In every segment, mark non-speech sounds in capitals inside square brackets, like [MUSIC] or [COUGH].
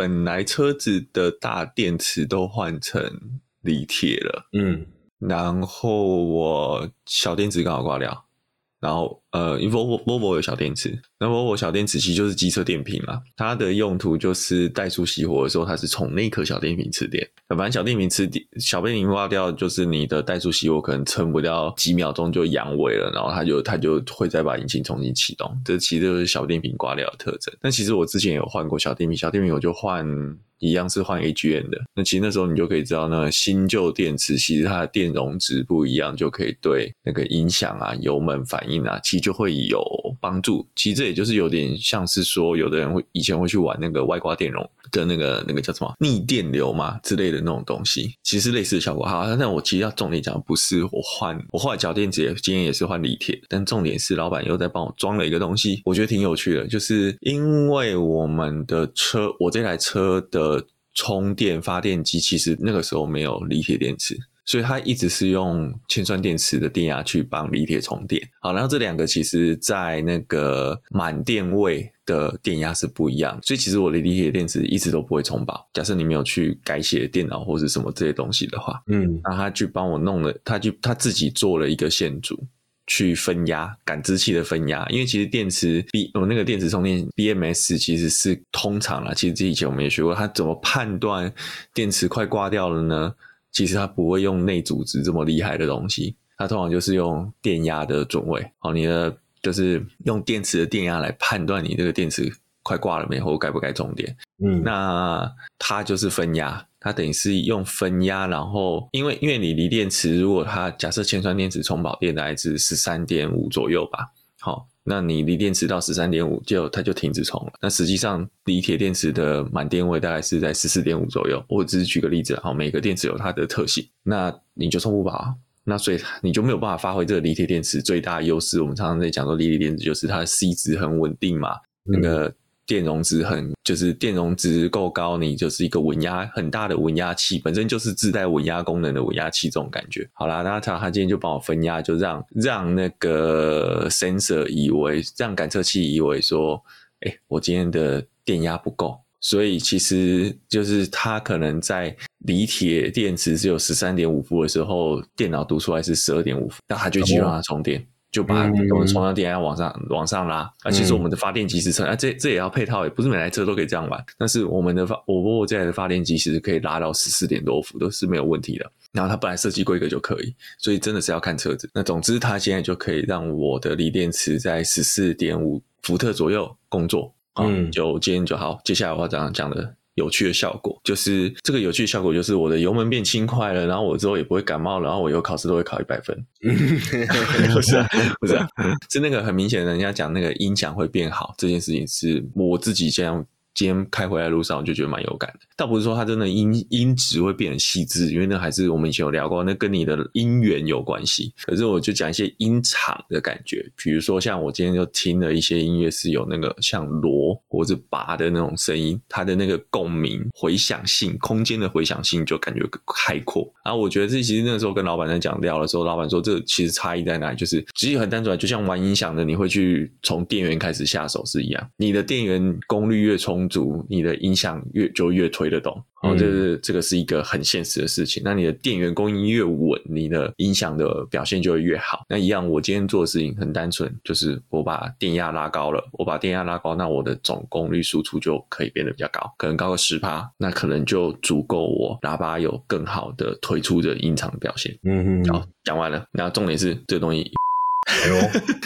本来车子的大电池都换成锂铁了，嗯，然后我小电池刚好挂掉。然后，呃，，Vovo Volvo 有小电池，那 Volvo 小电池其实就是机车电瓶嘛，它的用途就是怠速熄火的时候，它是从那颗小电瓶吃电。反正小电瓶吃电，小电瓶挂掉，就是你的怠速熄火可能撑不了几秒钟就阳痿了，然后它就它就会再把引擎重新启动。这其实就是小电瓶挂掉的特征。但其实我之前有换过小电瓶，小电瓶我就换。一样是换 AGM 的，那其实那时候你就可以知道，那新旧电池其实它的电容值不一样，就可以对那个音响啊、油门反应啊，气就会有帮助。其实这也就是有点像是说，有的人会以前会去玩那个外挂电容。的那个那个叫什么逆电流嘛之类的那种东西，其实类似的效果。好，但我其实要重点讲，不是我换我换脚垫子也今天也是换锂铁，但重点是老板又在帮我装了一个东西，我觉得挺有趣的，就是因为我们的车，我这台车的充电发电机其实那个时候没有锂铁电池。所以它一直是用铅酸电池的电压去帮锂铁充电。好，然后这两个其实在那个满电位的电压是不一样，所以其实我的锂铁电池一直都不会充饱。假设你没有去改写电脑或者什么这些东西的话，嗯，那他去帮我弄了，他就他自己做了一个线组去分压感知器的分压，因为其实电池 B 我那个电池充电 BMS 其实是通常啦，其实这以前我们也学过，它怎么判断电池快挂掉了呢？其实它不会用内组织这么厉害的东西，它通常就是用电压的准位，好，你的就是用电池的电压来判断你这个电池快挂了没，或该不该充电。嗯，那它就是分压，它等于是用分压，然后因为因为你锂电池如果它假设铅酸电池充饱电大概是十三点五左右吧，好。那你锂电池到十三点五就它就停止充了。那实际上锂铁电池的满电位大概是在十四点五左右。我只是举个例子，好，每个电池有它的特性，那你就充不饱，那所以你就没有办法发挥这个锂铁电池最大的优势。我们常常在讲说，锂铁电池就是它的 C 值很稳定嘛，那个。电容值很，就是电容值够高，你就是一个稳压很大的稳压器，本身就是自带稳压功能的稳压器，这种感觉。好啦，那他他今天就帮我分压，就让让那个 sensor 以为，让感测器以为说，哎、欸，我今天的电压不够，所以其实就是他可能在锂铁电池只有十三点五伏的时候，电脑读出来是十二点五伏，那他就继续让它充电。就把我们充上电压往上、嗯、往上拉，啊，其实我们的发电机是撑，啊，这这也要配套，也不是每台车都可以这样玩。但是我们的发，我我这台的发电机其实可以拉到十四点多伏，都是没有问题的。然后它本来设计规格就可以，所以真的是要看车子。那总之，它现在就可以让我的锂电池在十四点五伏特左右工作。嗯，就今天就好，接下来我要这样讲的。有趣的效果就是这个有趣的效果就是我的油门变轻快了，然后我之后也不会感冒，然后我以后考试都会考一百分。[LAUGHS] 不是啊，不是啊，是那个很明显的，人家讲那个音响会变好这件事情，是我自己这样。今天开回来路上，我就觉得蛮有感的。倒不是说它真的音音质会变得细致，因为那还是我们以前有聊过，那跟你的音源有关系。可是我就讲一些音场的感觉，比如说像我今天就听了一些音乐，是有那个像锣或者拔的那种声音，它的那个共鸣、回响性、空间的回响性就感觉开阔。然后我觉得这其实那时候跟老板在讲聊的时候，老板说这其实差异在哪里，就是其实很单纯，就像玩音响的，你会去从电源开始下手是一样，你的电源功率越充。足，你的音响越就越推得动，然后就是这个是一个很现实的事情。那你的电源供应越稳，你的音响的表现就会越好。那一样，我今天做的事情很单纯，就是我把电压拉高了，我把电压拉高，那我的总功率输出就可以变得比较高，可能高个十趴，那可能就足够我喇叭有更好的推出的音场表现。嗯嗯，好，讲完了。那重点是这个东西。哎呦，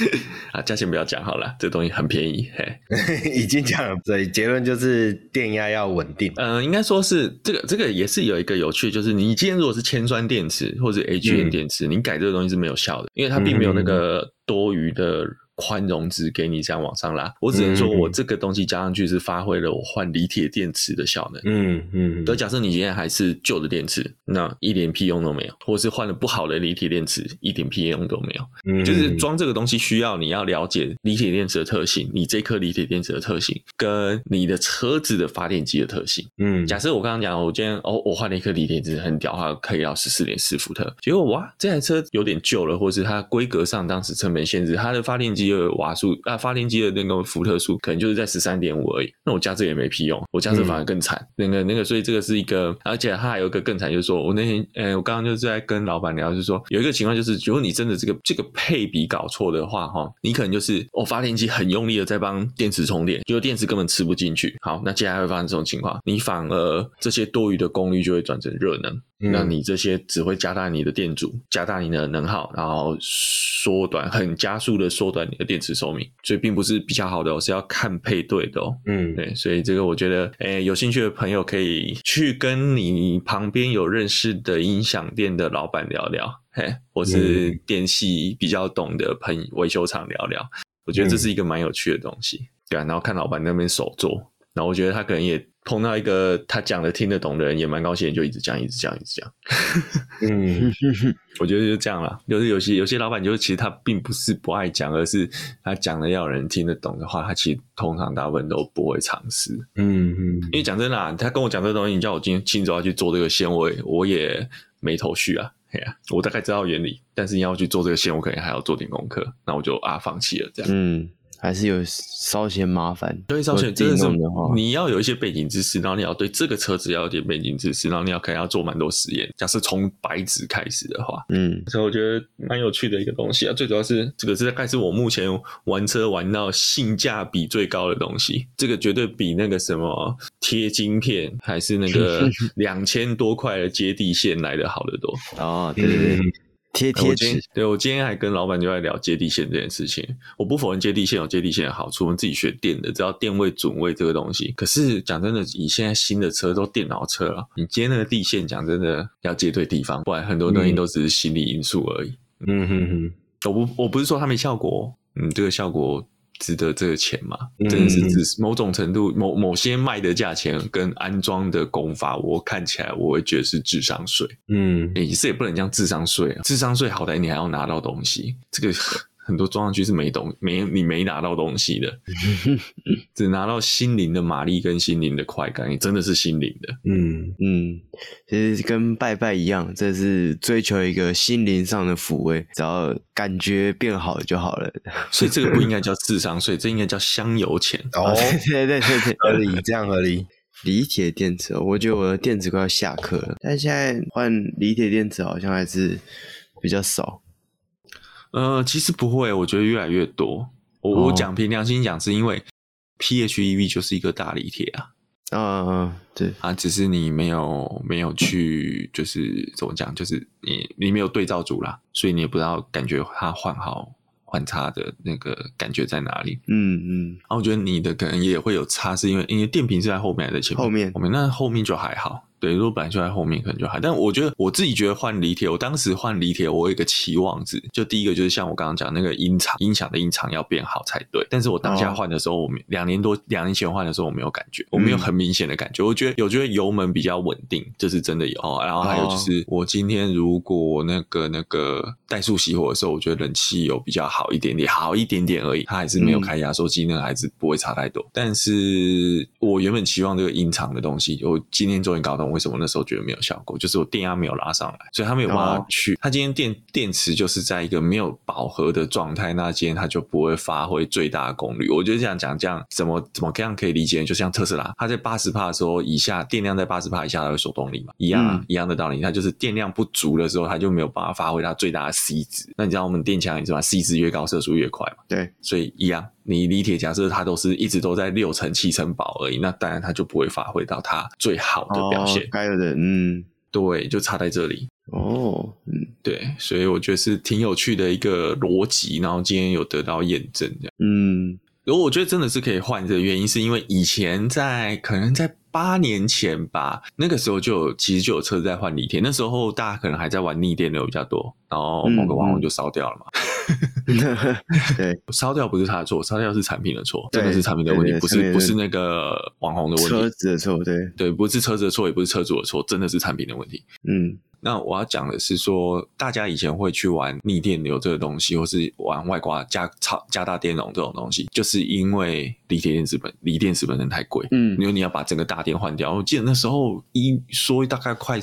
[LAUGHS] 啊，价钱不要讲好了，这东西很便宜，嘿，[LAUGHS] 已经讲了，所以结论就是电压要稳定。嗯、呃，应该说是这个，这个也是有一个有趣，就是你今天如果是铅酸电池或者 AGN 电池，嗯、你改这个东西是没有效的，因为它并没有那个多余的。宽容值给你这样往上拉，我只能说我这个东西加上去是发挥了我换锂铁电池的效能。嗯嗯。而假设你今天还是旧的电池，那一点屁用都没有；或是换了不好的锂铁电池，一点屁用都没有。嗯。就是装这个东西需要你要了解锂铁电池的特性，你这颗锂铁电池的特性，跟你的车子的发电机的特性。嗯。假设我刚刚讲，我今天哦，我换了一颗锂铁电池很屌，它可以要十四点四伏特。结果哇，这台车有点旧了，或是它规格上当时成本限制，它的发电机。机的瓦数啊，发电机的那个伏特数可能就是在十三点五而已。那我加这也没屁用，我加这反而更惨。嗯、那个那个，所以这个是一个，而且它还有一个更惨，就是说我那天，呃，我刚刚就是在跟老板聊，就是说有一个情况，就是如果你真的这个这个配比搞错的话，哈，你可能就是我、哦、发电机很用力的在帮电池充电，结果电池根本吃不进去。好，那接下来会发生这种情况，你反而这些多余的功率就会转成热能。那你这些只会加大你的电阻，加大你的能耗，然后缩短，很加速的缩短你的电池寿命，所以并不是比较好的，我是要看配对的哦。嗯，对，所以这个我觉得，诶，有兴趣的朋友可以去跟你旁边有认识的音响店的老板聊聊，嘿，或是电器比较懂的朋友维修厂聊聊，我觉得这是一个蛮有趣的东西，对啊，然后看老板那边手做，然后我觉得他可能也。碰到一个他讲的听得懂的人也蛮高兴，就一直讲，一直讲，一直讲。嗯，[LAUGHS] 我觉得就这样了。就是有些有些老板，就是其实他并不是不爱讲，而是他讲的要有人听得懂的话，他其实通常大部分都不会尝试。嗯嗯，因为讲真的啊，他跟我讲这个东西，你叫我今天亲手要去做这个线，我也我也没头绪啊。哎呀，我大概知道原理，但是你要去做这个线，我可能还要做点功课，那我就啊放弃了这样。嗯。还是有稍嫌麻烦，对，稍嫌真的是你要有一些背景知识，然后你要对这个车子要有点背景知识，然后你要可能要做蛮多实验。假设从白纸开始的话，嗯，所以我觉得蛮有趣的一个东西啊。最主要是这个是大概是我目前玩车玩到性价比最高的东西，这个绝对比那个什么贴晶片还是那个 [LAUGHS] 两千多块的接地线来的好得多哦，对对对。贴贴纸，对，我今天还跟老板就在聊接地线这件事情。我不否认接地线有接地线的好处，我们自己学电的，知道电位准位这个东西。可是讲真的，以现在新的车都电脑车了，你接那个地线，讲真的要接对地方，不然很多东西都只是心理因素而已。嗯哼哼，我不我不是说它没效果，嗯，这个效果。值得这个钱吗？真的是指某种程度，某某些卖的价钱跟安装的工法，我看起来我会觉得是智商税。嗯，也是也不能叫智商税啊，智商税好歹你还要拿到东西，这个。很多装上去是没东没你没拿到东西的，[LAUGHS] 只拿到心灵的马力跟心灵的快感，你真的是心灵的。嗯嗯，其实跟拜拜一样，这是追求一个心灵上的抚慰，只要感觉变好就好了。[LAUGHS] 所以这个不应该叫智商税，这应该叫香油钱。哦，对对对对，合理，这样合理。锂铁电池，我觉得我的电池快要下课了，但现在换锂铁电池好像还是比较少。呃，其实不会，我觉得越来越多。我、哦、我讲凭良心讲，是因为 PHEV 就是一个大锂铁啊。嗯嗯，对啊，只是你没有没有去，就是怎么讲，就是你你没有对照组啦，所以你也不知道感觉它换好换差的那个感觉在哪里。嗯嗯，然后我觉得你的可能也会有差，是因为因为电瓶是在后面还是前面？后面后面，那后面就还好。对，如果本来就在后面，可能就还。但我觉得我自己觉得换离铁，我当时换离铁，我有一个期望值，就第一个就是像我刚刚讲那个音场，音响的音场要变好才对。但是我当下换的时候，我们两年多两年前换的时候，我没有感觉，我没有很明显的感觉。我觉得有觉得油门比较稳定，这是真的有。然后还有就是，我今天如果那个那个怠速熄火的时候，我觉得冷气有比较好一点点，好一点点而已。它还是没有开压缩机，那个还是不会差太多。但是我原本期望这个音场的东西，我今天终于搞懂为什么那时候觉得没有。效果，就是我电压没有拉上来，所以它没有办法去。它今天电电池就是在一个没有饱和的状态，那今天它就不会发挥最大的功率。我觉得这样讲，这样怎么怎么这样可以理解？就像特斯拉，它在八十帕的时候以下，电量在八十帕以下，它会手动力嘛，一样、一样的道理。它就是电量不足的时候，它就没有办法发挥它最大的 C 值。那你知道我们电强也是吧？C 值越高，射速越快嘛。对，所以一样。你李铁假设他都是一直都在六成七成饱而已，那当然他就不会发挥到他最好的表现。该有的，嗯。对，就差在这里哦，嗯，对，所以我觉得是挺有趣的一个逻辑，然后今天有得到验证，这样，嗯，如果我觉得真的是可以换的原因，是因为以前在可能在。八年前吧，那个时候就有，其实就有车子在换锂电。那时候大家可能还在玩逆电流比较多，然后某个网红就烧掉了嘛。[LAUGHS] 对，[LAUGHS] 烧掉不是他的错，烧掉是产品的错，真的是产品的问题，不是不是那个网红的问题。车子的错，对对，不是车子的错，也不是车主的错，真的是产品的问题。嗯。那我要讲的是说，大家以前会去玩逆电流这个东西，或是玩外挂加超加大电容这种东西，就是因为锂铁电池本锂电池本身太贵，嗯，因为你要把整个大电换掉。我记得那时候一说大概快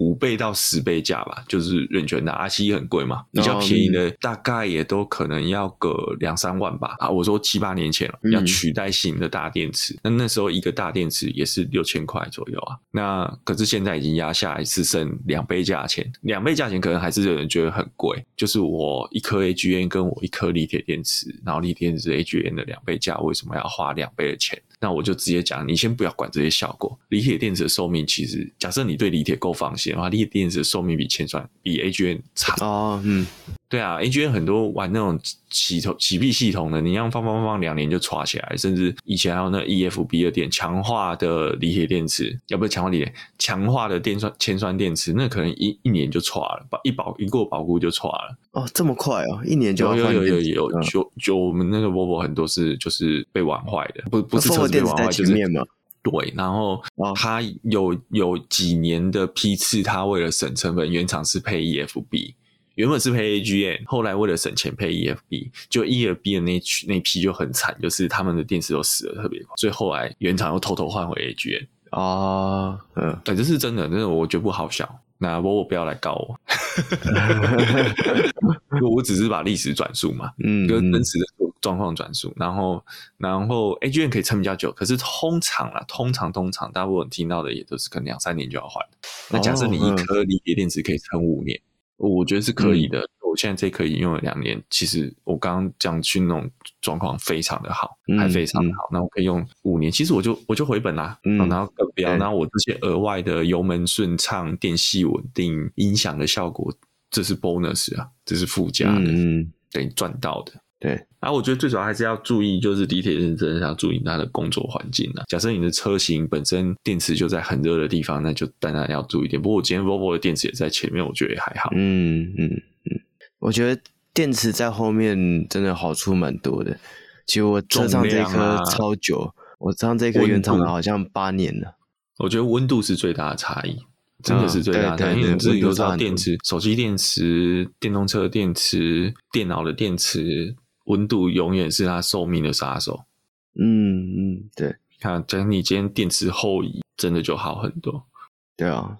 五倍到十倍价吧，就是润圈的 RC 很贵嘛，比较便宜的大概也都可能要个两三万吧。啊，我说七八年前了，要取代型的大电池，那、嗯、那时候一个大电池也是六千块左右啊。那可是现在已经压下来，是剩两倍价钱，两倍价钱可能还是有人觉得很贵。就是我一颗 AGN 跟我一颗锂铁电池，然后锂铁电池 AGN 的两倍价，为什么要花两倍的钱？那我就直接讲，你先不要管这些效果。锂铁电池的寿命其实，假设你对锂铁够放心的话，锂铁电池的寿命比铅酸、比 AGN 长。哦，嗯。对啊，AGN 很多玩那种起头起闭系统的，你让放放放放两年就刷起来，甚至以前还有那 EFB 的电强化的锂铁电池，要不是强化锂铁，强化的电酸铅酸电池，那可能一一年就刷了，保一保一过保固就刷了。哦，这么快哦，一年就要有有有有有就就我们那个 Volvo 很多是就是被玩坏的，不不是车子被玩坏，就是对，然后它有有几年的批次，它为了省成本，原厂是配 EFB。原本是配 AGN，后来为了省钱配 EFB，就 EFB 的那那批就很惨，就是他们的电池都死的特别快，所以后来原厂又偷偷换回 AGN 啊，嗯，对，这是真的，真的我觉得不好笑。那我我不要来告我，[LAUGHS] 我只是把历史转述嘛，嗯，跟真实的状况转述，然后然后 A G N 可以撑比较久，可是通常啦，通常通常大部分听到的也都是可能两三年就要换。那假设你一颗锂铁电池可以撑五年。我觉得是可以的。嗯、我现在这颗已经用了两年，其实我刚刚讲去那种状况非常的好，嗯、还非常的好。那、嗯、我可以用五年，其实我就我就回本啦。嗯，然后更不要，然后我这些额外的油门顺畅、电系稳定、音响的效果，这是 bonus 啊，这是附加的，嗯，等于赚到的。对，然后我觉得最主要还是要注意，就是地铁认真的要注意它的工作环境啊。假设你的车型本身电池就在很热的地方，那就当然要注意一点。不过我今天 Volvo 的电池也在前面，我觉得也还好。嗯嗯嗯，我觉得电池在后面真的好处蛮多的。其实我车上这颗超久，啊、我车上这颗原厂的好像八年了。我觉得温度是最大的差异，真的是最大的。因为你自己都知道，电池、手机电池、电动车电池、电脑的电池。温度永远是它寿命的杀手。嗯嗯，对。看，假如你今天电池后移，真的就好很多。对啊，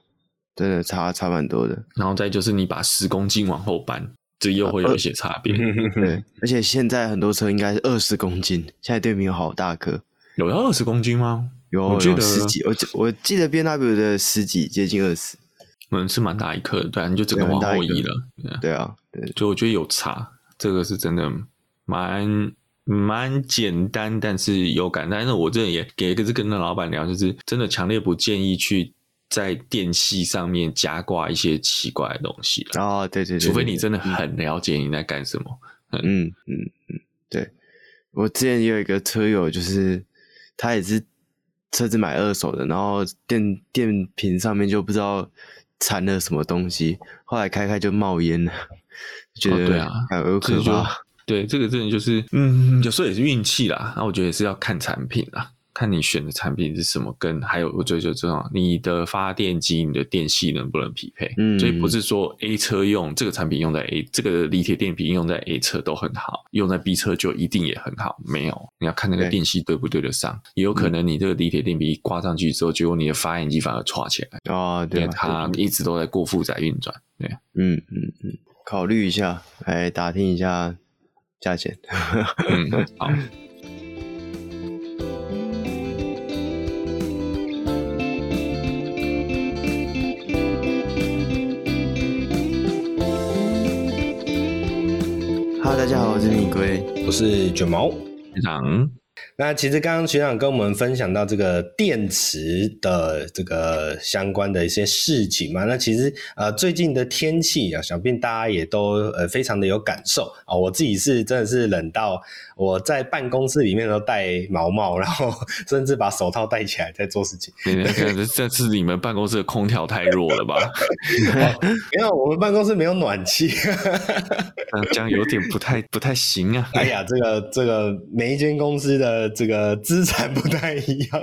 真的差差蛮多的。然后再就是你把十公斤往后搬，这又会有一些差别。啊、[LAUGHS] 对，而且现在很多车应该是二十公斤，现在对面有好大颗。有要二十公斤吗？有，我记得十几。我我记得 BMW 的十几，接近二十。嗯，是蛮大一颗的，对啊，你就整个往后移了。对啊，对，就我觉得有差，这个是真的。蛮蛮简单，但是有感。但是我这也给个这跟那老板聊，就是真的强烈不建议去在电器上面加挂一些奇怪的东西哦，对对对，除非你真的很了解你在干什么。嗯嗯嗯，嗯，对。我之前也有一个车友，就是他也是车子买二手的，然后电电瓶上面就不知道掺了什么东西，后来开开就冒烟了，[LAUGHS] 觉得、哦、对啊，还有可怕。对，这个真的就是，嗯，有时候也是运气啦。那我觉得也是要看产品啦，看你选的产品是什么，跟还有我觉得就这种你的发电机、你的电系能不能匹配。嗯，所以不是说 A 车用这个产品用在 A 这个锂铁电瓶用在 A 车都很好，用在 B 车就一定也很好。没有，你要看那个电系对不对得上。也有可能你这个锂铁电瓶挂上去之后，结果你的发电机反而唰起来。哦，对，它一直都在过负载运转。对，嗯嗯嗯，考虑一下，来打听一下。价钱，嗯，[LAUGHS] 好。哈喽，大家好，我是米龟，我是卷毛，非常。那其实刚刚学长跟我们分享到这个电池的这个相关的一些事情嘛，那其实呃最近的天气啊，想必大家也都呃非常的有感受啊，我自己是真的是冷到我在办公室里面都戴毛帽，[LAUGHS] 然后甚至把手套戴起来在做事情。这 [LAUGHS] 次你们办公室的空调太弱了吧？[LAUGHS] 没有，我们办公室没有暖气，这样有点不太不太行啊。哎呀，这个这个每一间公司的。这个资产不太一样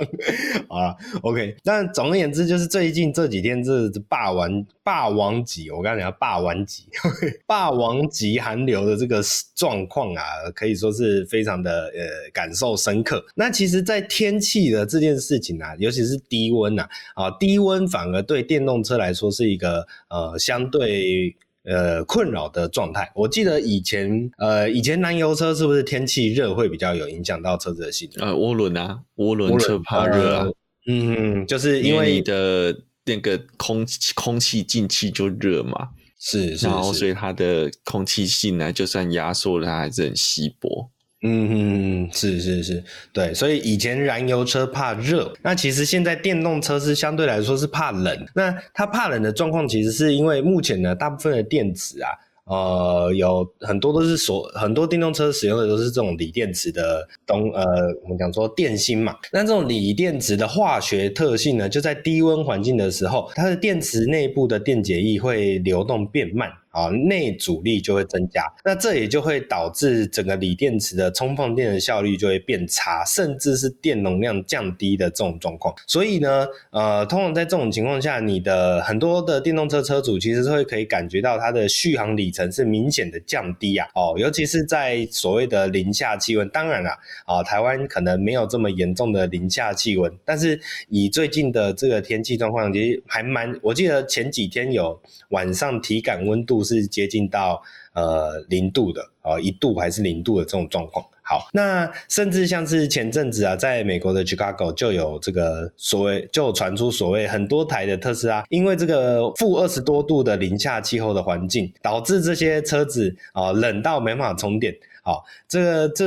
啊。[LAUGHS] OK，但总而言之，就是最近这几天这霸王霸王级，我刚才讲霸王级，[LAUGHS] 霸王级寒流的这个状况啊，可以说是非常的呃感受深刻。那其实，在天气的这件事情啊，尤其是低温呐，啊，低温反而对电动车来说是一个呃相对。呃，困扰的状态。我记得以前，呃，以前燃油车是不是天气热会比较有影响到车子的性能？呃，涡轮啊，涡轮车怕热啊。嗯，就是因为，因为你的那个空空气进气就热嘛，是，是，是，然后所以它的空气性呢，就算压缩了，它还是很稀薄。嗯嗯，是是是，对，所以以前燃油车怕热，那其实现在电动车是相对来说是怕冷。那它怕冷的状况，其实是因为目前呢，大部分的电池啊，呃，有很多都是所很多电动车使用的都是这种锂电池的东，呃，我们讲说电芯嘛。那这种锂电池的化学特性呢，就在低温环境的时候，它的电池内部的电解液会流动变慢。啊，内阻力就会增加，那这也就会导致整个锂电池的充放电的效率就会变差，甚至是电容量降低的这种状况。所以呢，呃，通常在这种情况下，你的很多的电动车车主其实是会可以感觉到它的续航里程是明显的降低啊。哦，尤其是在所谓的零下气温，当然了，啊，台湾可能没有这么严重的零下气温，但是以最近的这个天气状况，其实还蛮，我记得前几天有晚上体感温度。是接近到呃零度的呃一度还是零度的这种状况。好，那甚至像是前阵子啊，在美国的 Chicago 就有这个所谓，就传出所谓很多台的特斯拉，因为这个负二十多度的零下气候的环境，导致这些车子啊、冷到没办法充电。好，这个这。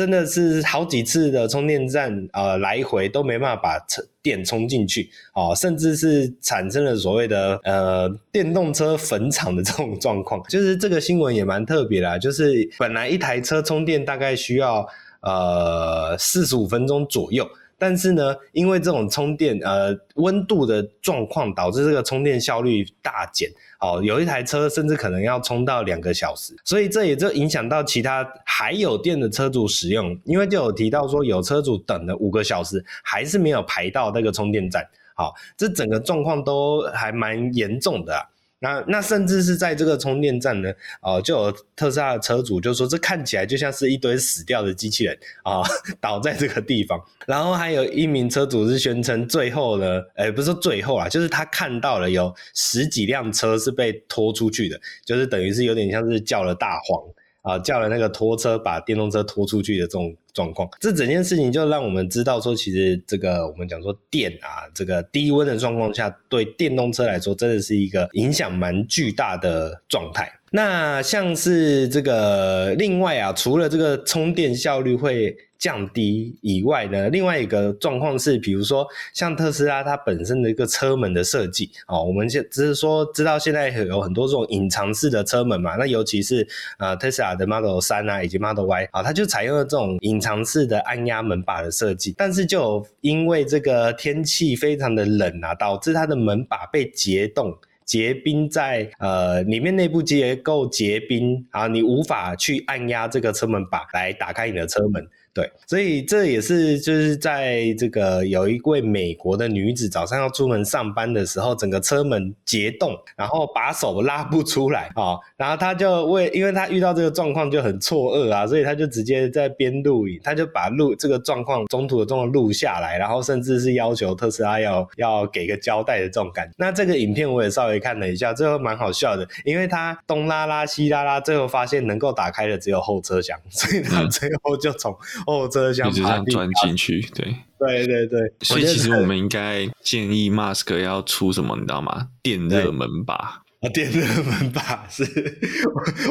真的是好几次的充电站，呃，来回都没办法把电充进去，哦，甚至是产生了所谓的呃电动车坟场的这种状况。[LAUGHS] 就是这个新闻也蛮特别啦，就是本来一台车充电大概需要呃四十五分钟左右。但是呢，因为这种充电呃温度的状况，导致这个充电效率大减。哦，有一台车甚至可能要充到两个小时，所以这也就影响到其他还有电的车主使用。因为就有提到说，有车主等了五个小时，还是没有排到那个充电站。好，这整个状况都还蛮严重的。那那甚至是在这个充电站呢，哦、就有特斯拉的车主就说，这看起来就像是一堆死掉的机器人啊、[LAUGHS] 倒在这个地方。然后还有一名车主是宣称，最后呢，诶不是最后啊，就是他看到了有十几辆车是被拖出去的，就是等于是有点像是叫了大黄。啊，叫了那个拖车把电动车拖出去的这种状况，这整件事情就让我们知道说，其实这个我们讲说电啊，这个低温的状况下，对电动车来说真的是一个影响蛮巨大的状态。那像是这个另外啊，除了这个充电效率会降低以外呢，另外一个状况是，比如说像特斯拉它本身的一个车门的设计哦，我们现只是说知道现在有很多这种隐藏式的车门嘛，那尤其是呃特斯拉的 Model 三啊以及 Model Y 啊，它就采用了这种隐藏式的按压门把的设计，但是就因为这个天气非常的冷啊，导致它的门把被结冻结冰在呃里面内部结构结冰啊，你无法去按压这个车门把来打开你的车门。对，所以这也是就是在这个有一位美国的女子早上要出门上班的时候，整个车门结冻，然后把手拉不出来啊、哦，然后她就为，因为她遇到这个状况就很错愕啊，所以她就直接在边录影，她就把录这个状况中途的状况录下来，然后甚至是要求特斯拉要要给个交代的这种感觉。那这个影片我也稍微看了一下，最后蛮好笑的，因为她东拉拉西拉拉，最后发现能够打开的只有后车厢，所以她最后就从。后车厢一直这样钻进去，对对对对，所以其实我们应该建议 Mask 要出什么，你知道吗？电热门把啊，电热门把是，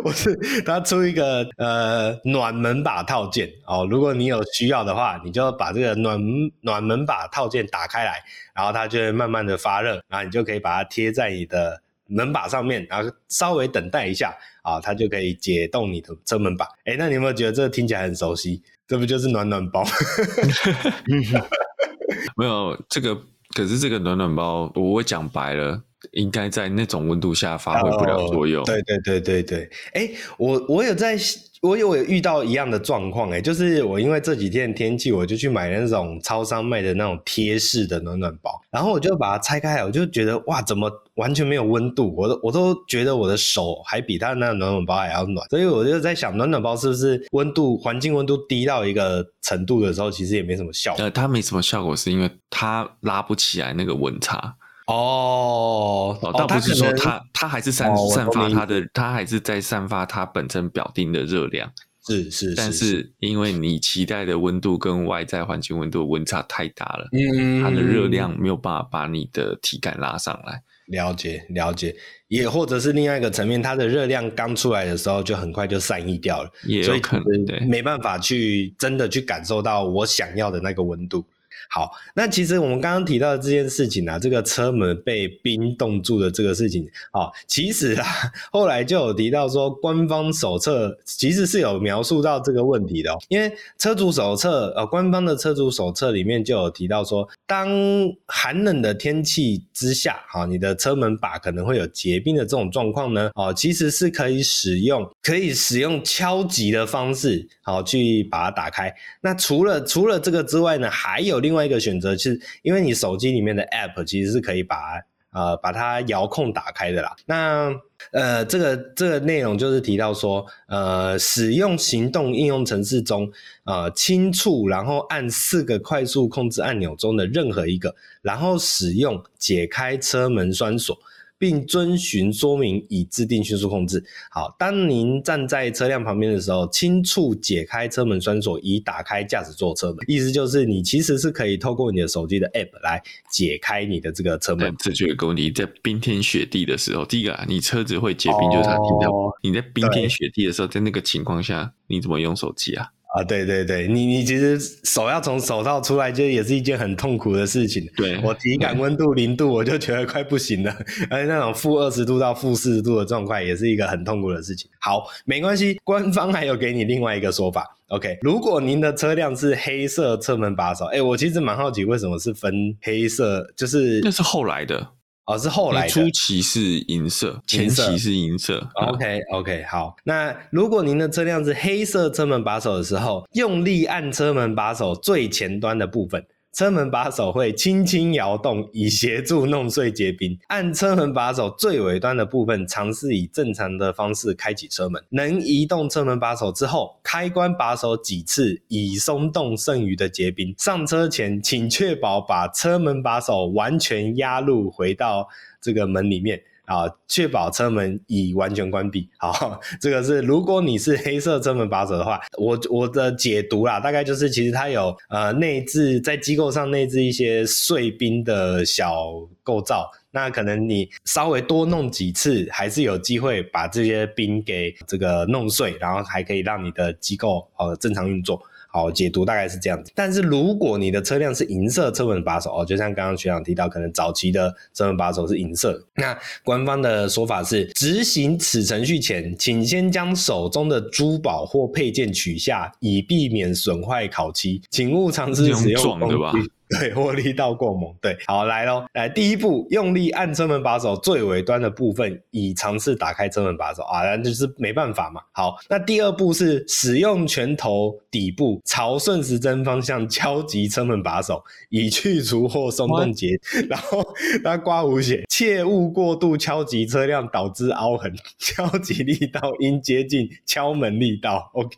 我是他出一个呃暖门把套件哦，如果你有需要的话，你就把这个暖暖门把套件打开来，然后它就会慢慢的发热，然后你就可以把它贴在你的门把上面，然后稍微等待一下啊，它就可以解冻你的车门把。哎，那你有没有觉得这个听起来很熟悉？这不就是暖暖包？[LAUGHS] 没有这个，可是这个暖暖包，我讲白了，应该在那种温度下发挥不了作用。哦、对对对对对，哎，我我有在。我有遇到一样的状况，哎，就是我因为这几天的天气，我就去买那种超商卖的那种贴式的暖暖包，然后我就把它拆开来，我就觉得哇，怎么完全没有温度？我都我都觉得我的手还比它那个暖暖包还要暖，所以我就在想，暖暖包是不是温度环境温度低到一个程度的时候，其实也没什么效果？呃，它没什么效果，是因为它拉不起来那个温差。哦，哦，倒不是说它，它还是散散发它的，它还是在散发它本身表定的热量，是是，是，但是因为你期待的温度跟外在环境温度的温差太大了，嗯，它的热量没有办法把你的体感拉上来。了解了解，也或者是另外一个层面，它的热量刚出来的时候就很快就散逸掉了，也有可能对，没办法去真的去感受到我想要的那个温度。好，那其实我们刚刚提到的这件事情啊，这个车门被冰冻住的这个事情，啊，其实啊，后来就有提到说，官方手册其实是有描述到这个问题的哦，因为车主手册，呃，官方的车主手册里面就有提到说，当寒冷的天气之下，哈，你的车门把可能会有结冰的这种状况呢，哦，其实是可以使用，可以使用敲击的方式，好，去把它打开。那除了除了这个之外呢，还有另外。另外一个选择是，因为你手机里面的 App 其实是可以把呃把它遥控打开的啦。那呃这个这个内容就是提到说，呃使用行动应用程式中，呃轻触然后按四个快速控制按钮中的任何一个，然后使用解开车门栓锁。并遵循说明以制定迅速控制。好，当您站在车辆旁边的时候，轻触解开车门栓锁，以打开驾驶座车门。意思就是，你其实是可以透过你的手机的 App 来解开你的这个车门。这就有个问题，在冰天雪地的时候，第一个啊，你车子会结冰，就是它停掉。哦，你在冰天雪地的时候，在那个情况下，你怎么用手机啊？啊，对对对，你你其实手要从手套出来，就也是一件很痛苦的事情。对，我体感温度零度，我就觉得快不行了，而且那种负二十度到负四十度的状况，也是一个很痛苦的事情。好，没关系，官方还有给你另外一个说法。OK，如果您的车辆是黑色车门把手，哎，我其实蛮好奇为什么是分黑色，就是那是后来的。哦，是后来的。初期是银色，前期是银色。OK OK，好。那如果您的车辆是黑色车门把手的时候，用力按车门把手最前端的部分。车门把手会轻轻摇动，以协助弄碎结冰。[LAUGHS] 按车门把手最尾端的部分，尝试以正常的方式开启车门。能移动车门把手之后，开关把手几次，以松动剩余的结冰。上车前，请确保把车门把手完全压入，回到这个门里面。啊，确保车门已完全关闭。好，这个是如果你是黑色车门把手的话，我我的解读啦，大概就是其实它有呃内置在机构上内置一些碎冰的小构造，那可能你稍微多弄几次，还是有机会把这些冰给这个弄碎，然后还可以让你的机构呃正常运作。好，解读大概是这样子，但是如果你的车辆是银色车门把手哦，就像刚刚学长提到，可能早期的车门把手是银色。那官方的说法是，执行此程序前，请先将手中的珠宝或配件取下，以避免损坏烤漆。请勿尝试使用工具。对，握力道过猛。对，好，来咯，来第一步，用力按车门把手最尾端的部分，以尝试打开车门把手啊，那就是没办法嘛。好，那第二步是使用拳头底部朝顺时针方向敲击车门把手，以去除或松动结。[LAUGHS] 然后他刮胡写，切勿过度敲击车辆导致凹痕，[LAUGHS] 敲击力道应接近敲门力道。OK，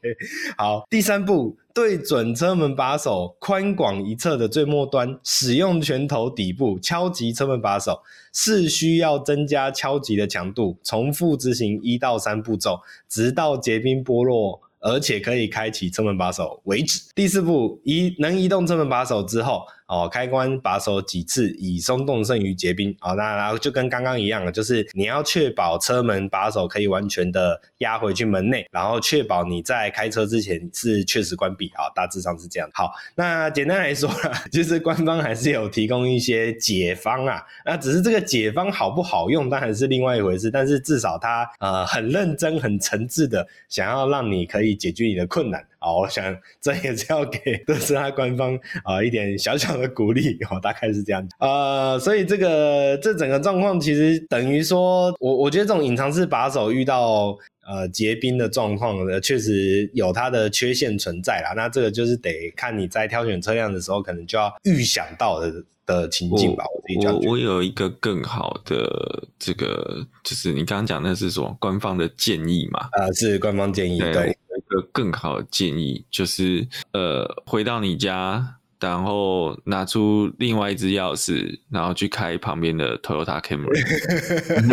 好，第三步。对准车门把手宽广一侧的最末端，使用拳头底部敲击车门把手，是需要增加敲击的强度，重复执行一到三步骤，直到结冰剥落，而且可以开启车门把手为止。第四步，移能移动车门把手之后。哦，开关把手几次，以松动剩余结冰。哦，那然后就跟刚刚一样了，就是你要确保车门把手可以完全的压回去门内，然后确保你在开车之前是确实关闭。好，大致上是这样。好，那简单来说啦，就是官方还是有提供一些解方啊。那只是这个解方好不好用，当然是另外一回事。但是至少他呃很认真、很诚挚的想要让你可以解决你的困难。啊，我想这也是要给 [LAUGHS] 特斯拉官方啊一点小小的鼓励哦，大概是这样。呃，所以这个这整个状况其实等于说，我我觉得这种隐藏式把手遇到呃结冰的状况呢，确实有它的缺陷存在啦。那这个就是得看你在挑选车辆的时候，可能就要预想到的的情境吧。我自己觉得我我有一个更好的这个，就是你刚刚讲的是什么官方的建议嘛？啊、呃，是官方建议，对。对个更好的建议就是，呃，回到你家，然后拿出另外一支钥匙，然后去开旁边的 Toyota Camry。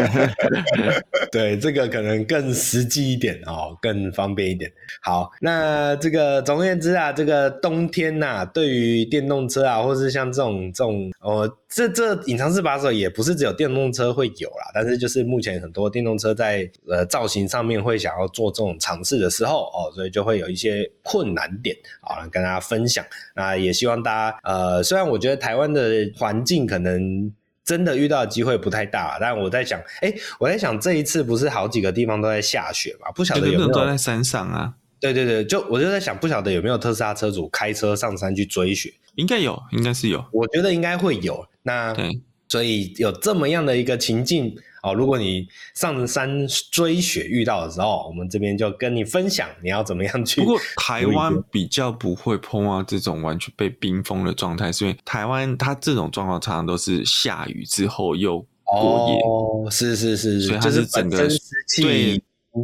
[LAUGHS] 对，这个可能更实际一点哦，更方便一点。好，那这个总而言之啊，这个冬天呐、啊，对于电动车啊，或是像这种这种，呃，这这隐藏式把手也不是只有电动车会有啦，但是就是目前很多电动车在呃造型上面会想要做这种尝试的时候哦，所以就会有一些困难点啊，跟大家分享。那也希望大家呃，虽然我觉得台湾的环境可能。真的遇到的机会不太大，但我在想，哎，我在想这一次不是好几个地方都在下雪嘛？不晓得有没有都在山上啊？对对对，就我就在想，不晓得有没有特斯拉车主开车上山去追雪？应该有，应该是有。我觉得应该会有。那对，所以有这么样的一个情境。哦，如果你上山追雪遇到的时候，我们这边就跟你分享你要怎么样去。不过台湾比较不会碰到这种完全被冰封的状态，是因为台湾它这种状况常常都是下雨之后又过夜。哦，是是是，所以它是整个湿气，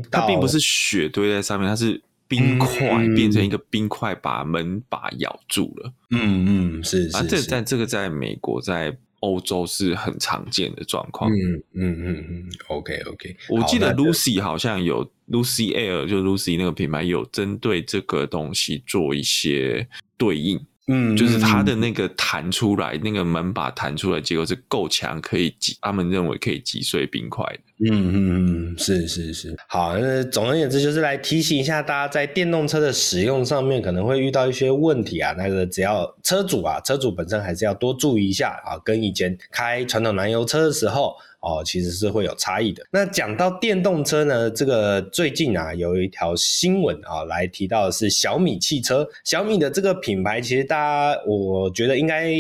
它并不是雪堆在上面，它是冰块变成一个冰块把门把咬住了。嗯嗯，是是。啊，这在这个在美国在。欧洲是很常见的状况。嗯嗯嗯嗯，OK OK。我记得 Lucy 好像有 Lucy Air，就 Lucy 那个品牌有针对这个东西做一些对应。嗯，就是它的那个弹出来，嗯、那个门把弹出来，结果是够强，可以击，他们认为可以击碎冰块的。嗯嗯嗯，是是是。好，那总而言之，就是来提醒一下大家，在电动车的使用上面可能会遇到一些问题啊。那个只要车主啊，车主本身还是要多注意一下啊，跟以前开传统燃油车的时候。哦，其实是会有差异的。那讲到电动车呢，这个最近啊有一条新闻啊，来提到的是小米汽车。小米的这个品牌，其实大家我觉得应该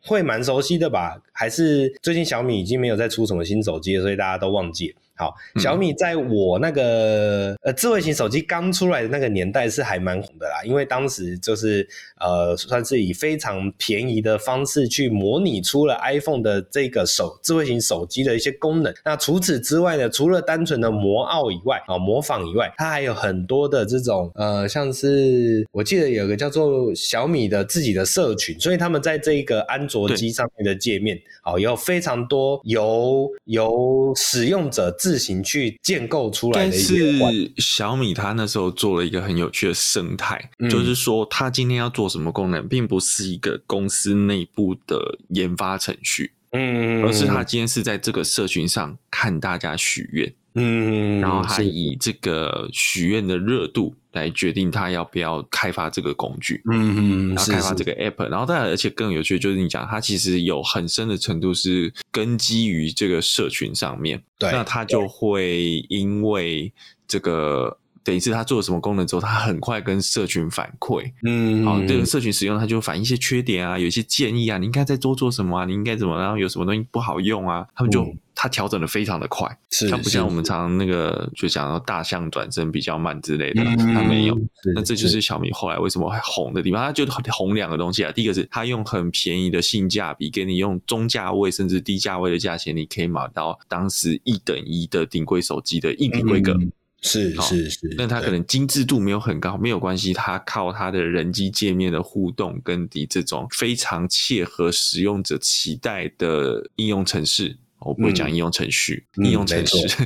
会蛮熟悉的吧？还是最近小米已经没有再出什么新手机，所以大家都忘记了。好，小米在我那个呃智慧型手机刚出来的那个年代是还蛮红的啦，因为当时就是呃算是以非常便宜的方式去模拟出了 iPhone 的这个手智慧型手机的一些功能。那除此之外呢，除了单纯的模奥以外啊模仿以外，它还有很多的这种呃像是我记得有个叫做小米的自己的社群，所以他们在这个安卓机上面的界面哦有非常多由由使用者自自行去建构出来的一些，但是小米它那时候做了一个很有趣的生态，嗯、就是说它今天要做什么功能，并不是一个公司内部的研发程序，嗯，而是它今天是在这个社群上看大家许愿。嗯，然后还以这个许愿的热度来决定他要不要开发这个工具，嗯嗯，然后开发这个 app，是是，然后当然而且更有趣的就是你讲，它其实有很深的程度是根基于这个社群上面，对，那他就会因为这个。等于是他做了什么功能之后，他很快跟社群反馈，嗯，好，这个社群使用，他就反映一些缺点啊，有一些建议啊，你应该在多做什么啊，你应该怎么，然后有什么东西不好用啊，他们就、嗯、他调整的非常的快，是，它不像我们常常那个就讲到大象转身比较慢之类的，它、没有，那这就是小米后来为什么会红的地方，它就红两个东西啊，第一个是它用很便宜的性价比，给你用中价位甚至低价位的价钱，你可以买到当时一等一的顶规手机的硬体规格。嗯是是是，那它可能精致度没有很高，没有关系，它靠它的人机界面的互动跟你这种非常切合使用者期待的应用程式，我不会讲应用程序，嗯、应用程式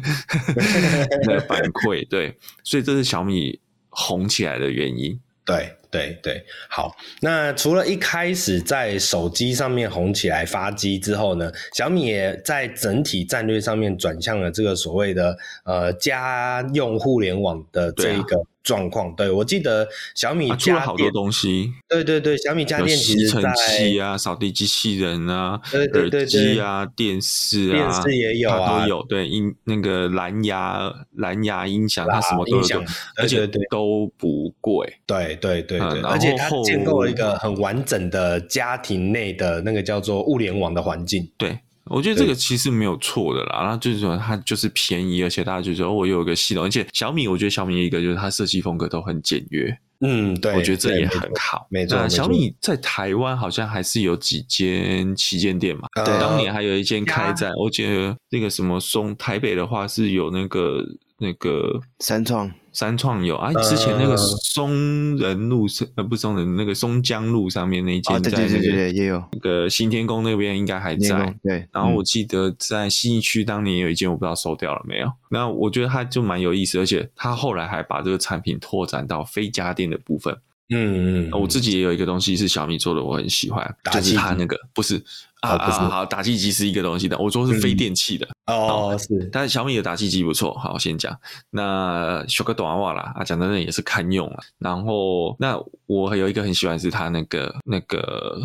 [LAUGHS] 的反馈，对，所以这是小米红起来的原因，对。对对，好。那除了一开始在手机上面红起来发机之后呢，小米也在整体战略上面转向了这个所谓的呃家用互联网的这一个状况。对，我记得小米出了好多东西。对对对，小米家电其实在吸尘器啊、扫地机器人啊、对对对对耳机啊、电视啊，电视也有啊，都有。对，音那个蓝牙蓝牙音响，它什么都有，而且都不贵。对对对对，而且它建构了一个很完整的家庭内的那个叫做物联网的环境。对。我觉得这个其实没有错的啦，然后就是说它就是便宜，而且大家就觉得我有一个系统，而且小米，我觉得小米一个就是它设计风格都很简约，嗯，对，我觉得这也很好。没错，小米在台湾好像还是有几间旗舰店嘛，对，当年还有一间开在，我觉得那个什么松台北的话是有那个那个三创。三创有啊，之前那个松仁路上呃，不松仁那个松江路上面那一间，在那个也有那个新天宫那边应该还在。对，然后我记得在信义区当年有一间，我不知道收掉了没有。那我觉得它就蛮有意思，而且它后来还把这个产品拓展到非家电的部分。嗯嗯，我自己也有一个东西是小米做的，我很喜欢，就是它那个不是啊啊好，打气机是一个东西的，我说是非电器的。哦，是，但是小米的打气机不错，好，我先讲。那修个短话啦，啊，讲真的也是堪用了。然后，那我还有一个很喜欢是它那个那个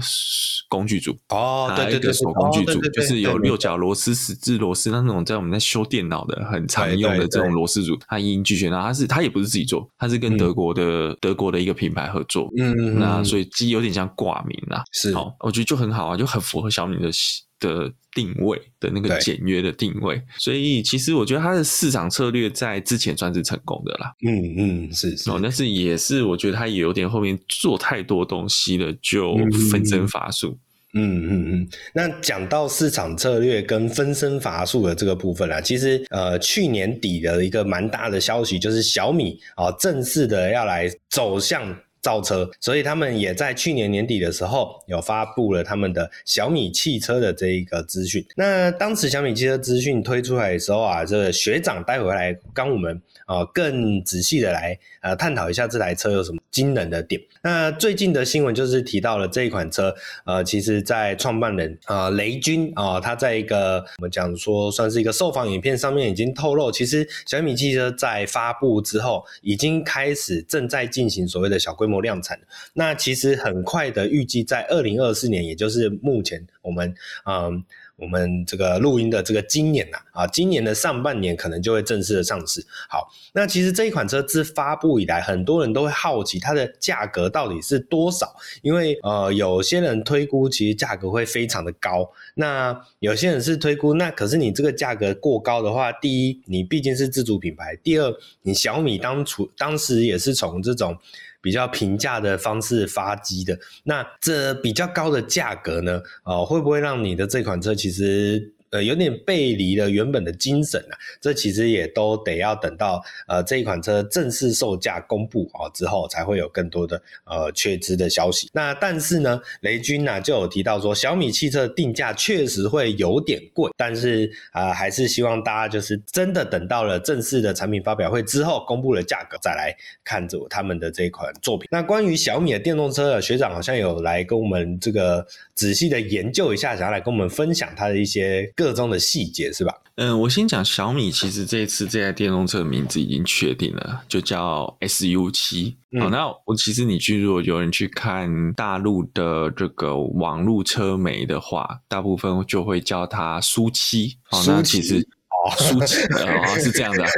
工具组哦，对对对，手工具组就是有六角螺丝、十字螺丝，那种在我们在修电脑的很常用的这种螺丝组，它一应俱全。然后它是它也不是自己做，它是跟德国的德国的一个品牌合作，嗯，那所以机有点像挂名啦，是，好，我觉得就很好啊，就很符合小米的。的定位的那个简约的定位，所以其实我觉得它的市场策略在之前算是成功的啦。嗯嗯，是是，但是也是我觉得它也有点后面做太多东西了，就分身乏术。嗯嗯嗯。那讲到市场策略跟分身乏术的这个部分啦，其实呃去年底的一个蛮大的消息就是小米啊正式的要来走向。造车，所以他们也在去年年底的时候有发布了他们的小米汽车的这一个资讯。那当时小米汽车资讯推出来的时候啊，这个学长带回来跟我们啊更仔细的来呃探讨一下这台车有什么惊人的点。那最近的新闻就是提到了这一款车，呃，其实在创办人啊雷军啊，他在一个我们讲说算是一个受访影片上面已经透露，其实小米汽车在发布之后已经开始正在进行所谓的小规模。量产，那其实很快的，预计在二零二四年，也就是目前我们嗯。我们这个录音的这个今年呐，啊，今年的上半年可能就会正式的上市。好，那其实这一款车自发布以来，很多人都会好奇它的价格到底是多少，因为呃，有些人推估其实价格会非常的高，那有些人是推估，那可是你这个价格过高的话，第一，你毕竟是自主品牌；第二，你小米当初当时也是从这种。比较平价的方式发机的，那这比较高的价格呢？呃，会不会让你的这款车其实？呃，有点背离了原本的精神啊，这其实也都得要等到呃这一款车正式售价公布啊之后，才会有更多的呃确知的消息。那但是呢，雷军呢、就有提到说，小米汽车定价确实会有点贵，但是啊、还是希望大家就是真的等到了正式的产品发表会之后，公布了价格再来看着他们的这一款作品。那关于小米的电动车，学长好像有来跟我们这个仔细的研究一下，想要来跟我们分享他的一些。个中的细节是吧？嗯，我先讲小米，其实这一次这台电动车的名字已经确定了，就叫 SU 七。好，那我其实你去如果有人去看大陆的这个网络车媒的话，大部分就会叫它苏七。好，那其实。苏七啊，是这样的、啊，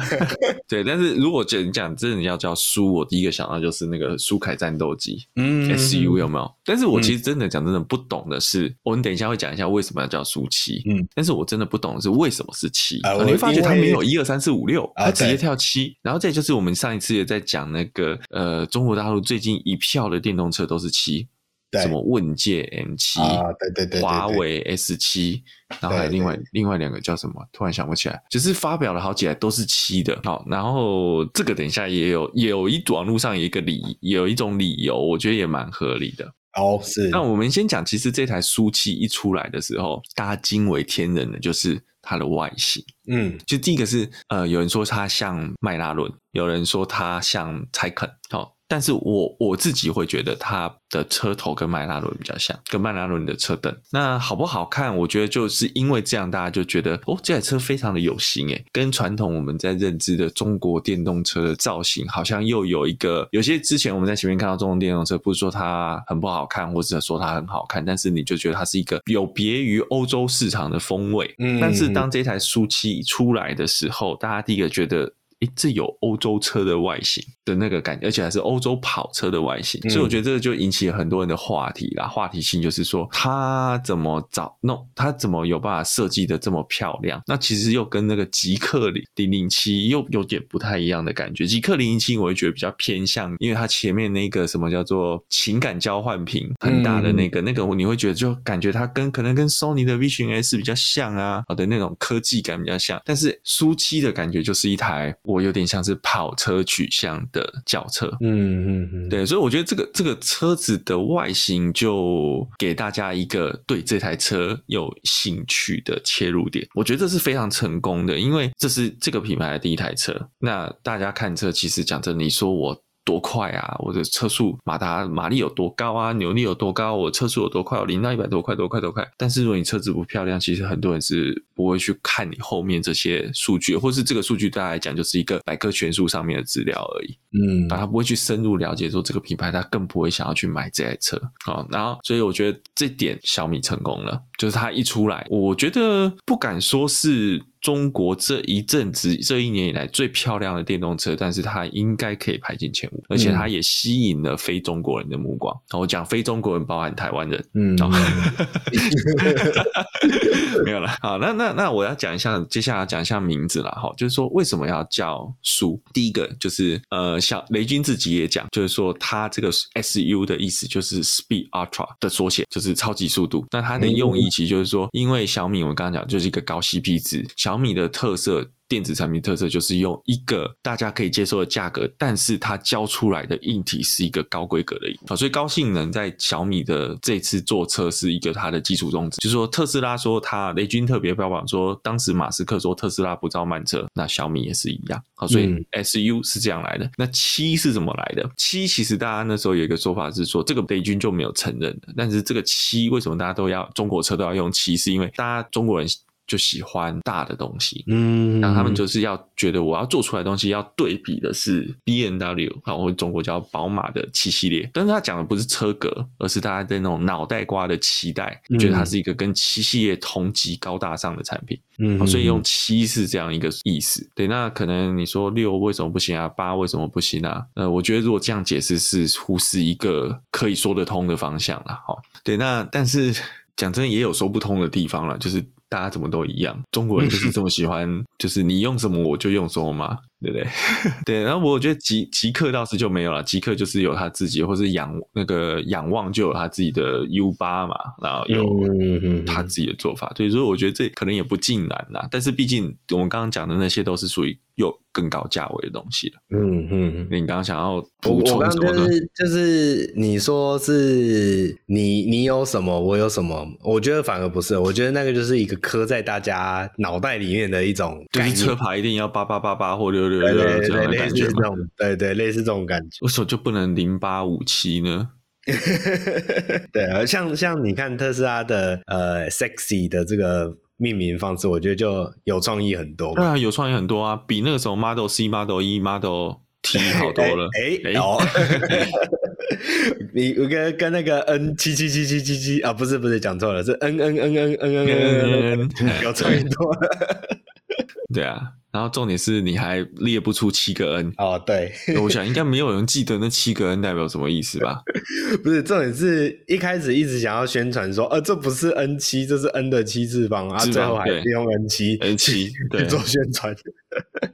[LAUGHS] 对。但是如果讲讲真的要叫苏，我第一个想到就是那个苏凯战斗机，嗯，SU 有没有？但是我其实真的讲真的不懂的是，嗯、我们等一下会讲一下为什么要叫苏七，嗯，但是我真的不懂的是为什么是七、啊，你会发觉它没有一二三四五六，它直接跳七，然后再就是我们上一次也在讲那个呃，中国大陆最近一票的电动车都是七。什么问界 M 七啊，对对对，华为 S 七，然后还有另外另外两个叫什么？突然想不起来，就是发表了好几台都是七的。好，然后这个等一下也有有一网络上有一个理有一种理由，我觉得也蛮合理的。哦，是。那我们先讲，其实这台苏七一出来的时候，大家惊为天人的就是它的外形。嗯，就第一个是呃，有人说它像迈拉伦，有人说它像蔡肯。好。但是我我自己会觉得它的车头跟迈拉伦比较像，跟迈拉伦的车灯。那好不好看？我觉得就是因为这样，大家就觉得哦，这台车非常的有型诶，跟传统我们在认知的中国电动车的造型好像又有一个，有些之前我们在前面看到中国电动车，不是说它很不好看，或者说它很好看，但是你就觉得它是一个有别于欧洲市场的风味。嗯，但是当这台苏七出来的时候，大家第一个觉得。诶，这有欧洲车的外形的那个感觉，而且还是欧洲跑车的外形，嗯、所以我觉得这个就引起了很多人的话题啦。话题性就是说，他怎么找弄，他怎么有办法设计的这么漂亮？那其实又跟那个极客零零零七又有点不太一样的感觉。极客零零七我会觉得比较偏向，因为它前面那个什么叫做情感交换屏很大的那个，嗯、那个你会觉得就感觉它跟可能跟 Sony 的 Vision S 比较像啊，好的那种科技感比较像。但是苏七的感觉就是一台。我有点像是跑车取向的轿车，嗯嗯嗯，对，所以我觉得这个这个车子的外形就给大家一个对这台车有兴趣的切入点，我觉得这是非常成功的，因为这是这个品牌的第一台车。那大家看车，其实讲真，你说我。多快啊！我的车速马达马力有多高啊？扭力有多高？我车速有多快？我零到一百多快？多快？多快？但是如果你车子不漂亮，其实很多人是不会去看你后面这些数据，或是这个数据对他来讲就是一个百科全书上面的资料而已。嗯，他不会去深入了解说这个品牌，他更不会想要去买这台车。好，然后所以我觉得这点小米成功了，就是它一出来，我觉得不敢说是。中国这一阵子，这一年以来最漂亮的电动车，但是它应该可以排进前五，而且它也吸引了非中国人的目光。我讲非中国人，包含台湾人。嗯，[LAUGHS] 没有了。好，那那那我要讲一下，接下来讲一下名字了哈，就是说为什么要叫苏？第一个就是呃，小雷军自己也讲，就是说他这个 S U 的意思就是 Speed Ultra 的缩写，就是超级速度。那它的用意其实就是说，因为小米我们刚刚讲就是一个高 CP 值，小小米的特色，电子产品特色就是用一个大家可以接受的价格，但是它交出来的硬体是一个高规格的硬啊，所以高性能在小米的这次做车是一个它的基础宗旨。就是说特斯拉说它雷军特别标榜说，当时马斯克说特斯拉不造慢车，那小米也是一样。好，所以 SU 是这样来的。那七是怎么来的？七其实大家那时候有一个说法是说，这个雷军就没有承认的。但是这个七为什么大家都要中国车都要用七？是因为大家中国人。就喜欢大的东西，嗯，然后他们就是要觉得我要做出来的东西要对比的是 BMW，然后中国叫宝马的七系列，但是他讲的不是车格，而是大家对那种脑袋瓜的期待，觉得它是一个跟七系列同级高大上的产品，嗯，所以用七是这样一个意思。对，那可能你说六为什么不行啊？八为什么不行啊？呃，我觉得如果这样解释是忽视一个可以说得通的方向了，哈。对，那但是讲真的也有说不通的地方了，就是。大家怎么都一样，中国人就是这么喜欢，就是你用什么我就用什么嘛，对不对？[LAUGHS] 对，然后我觉得极极客倒是就没有了，极客就是有他自己，或是仰那个仰望就有他自己的 U 八嘛，然后有他自己的做法，所以说我觉得这可能也不尽然啦，但是毕竟我们刚刚讲的那些都是属于有。更高价位的东西了。嗯嗯，你刚刚想要补充什么？我刚就是就是你说是你你有什么，我有什么？我觉得反而不是，我觉得那个就是一个刻在大家脑袋里面的一种。就是车牌一定要八八八八或对对对类似这种对对类似这种感觉。为什么就不能零八五七呢？[LAUGHS] 对啊像像你看特斯拉的呃 sexy 的这个命名方式我觉得就有创意很多对啊有创意很多啊比那个时候 model c model e model t [LAUGHS] 好多了哎哎好你我跟跟那个 n 七七七七七七啊不是不是讲错了是 nnnnnnnn [LAUGHS] 有创意多了。对啊。然后重点是你还列不出七个 N 哦，对，我想应该没有人记得那七个 N 代表什么意思吧？[LAUGHS] 不是，重点是一开始一直想要宣传说，呃，这不是 N 七，这是 N 的七次方啊，最后还是用 N 七 N 七对做宣传。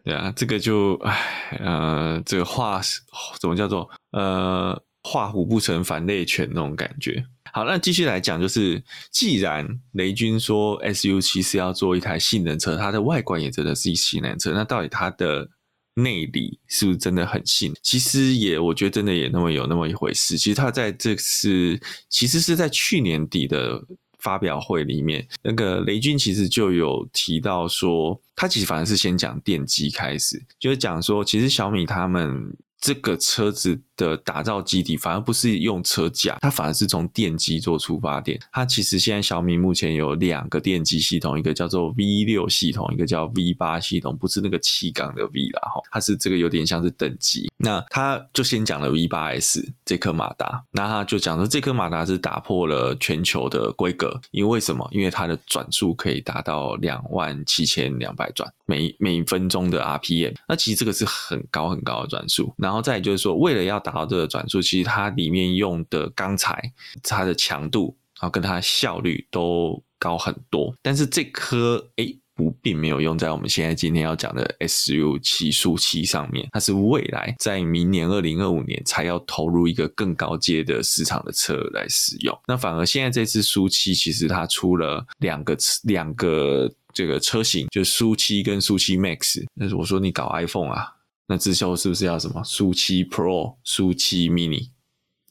对啊，这个就唉，呃，这个话是怎么叫做呃，画虎不成反类犬那种感觉。好，那继续来讲，就是既然雷军说 SU7 是要做一台性能车，它的外观也真的是一性能车，那到底它的内里是不是真的很性？其实也，我觉得真的也那么有那么一回事。其实他在这次，其实是在去年底的发表会里面，那个雷军其实就有提到说，他其实反而是先讲电机开始，就是讲说，其实小米他们这个车子。的打造基底反而不是用车架，它反而是从电机做出发点。它其实现在小米目前有两个电机系统，一个叫做 V 六系统，一个叫 V 八系统，不是那个气缸的 V 啦哈，它是这个有点像是等级。那他就先讲了 V 八 S 这颗马达，那他就讲说这颗马达是打破了全球的规格，因为什么？因为它的转速可以达到两万七千两百转每每分钟的 RPM，那其实这个是很高很高的转速。然后再就是说，为了要达到这个转速，其实它里面用的钢材，它的强度，然后跟它效率都高很多。但是这颗诶不并没有用在我们现在今天要讲的 SU 七速七上面，它是未来在明年二零二五年才要投入一个更高阶的市场的车来使用。那反而现在这次苏七，其实它出了两个两个这个车型，就苏七跟苏七 Max。但是我说你搞 iPhone 啊，那自修是不是要什么苏七 Pro、苏七 Mini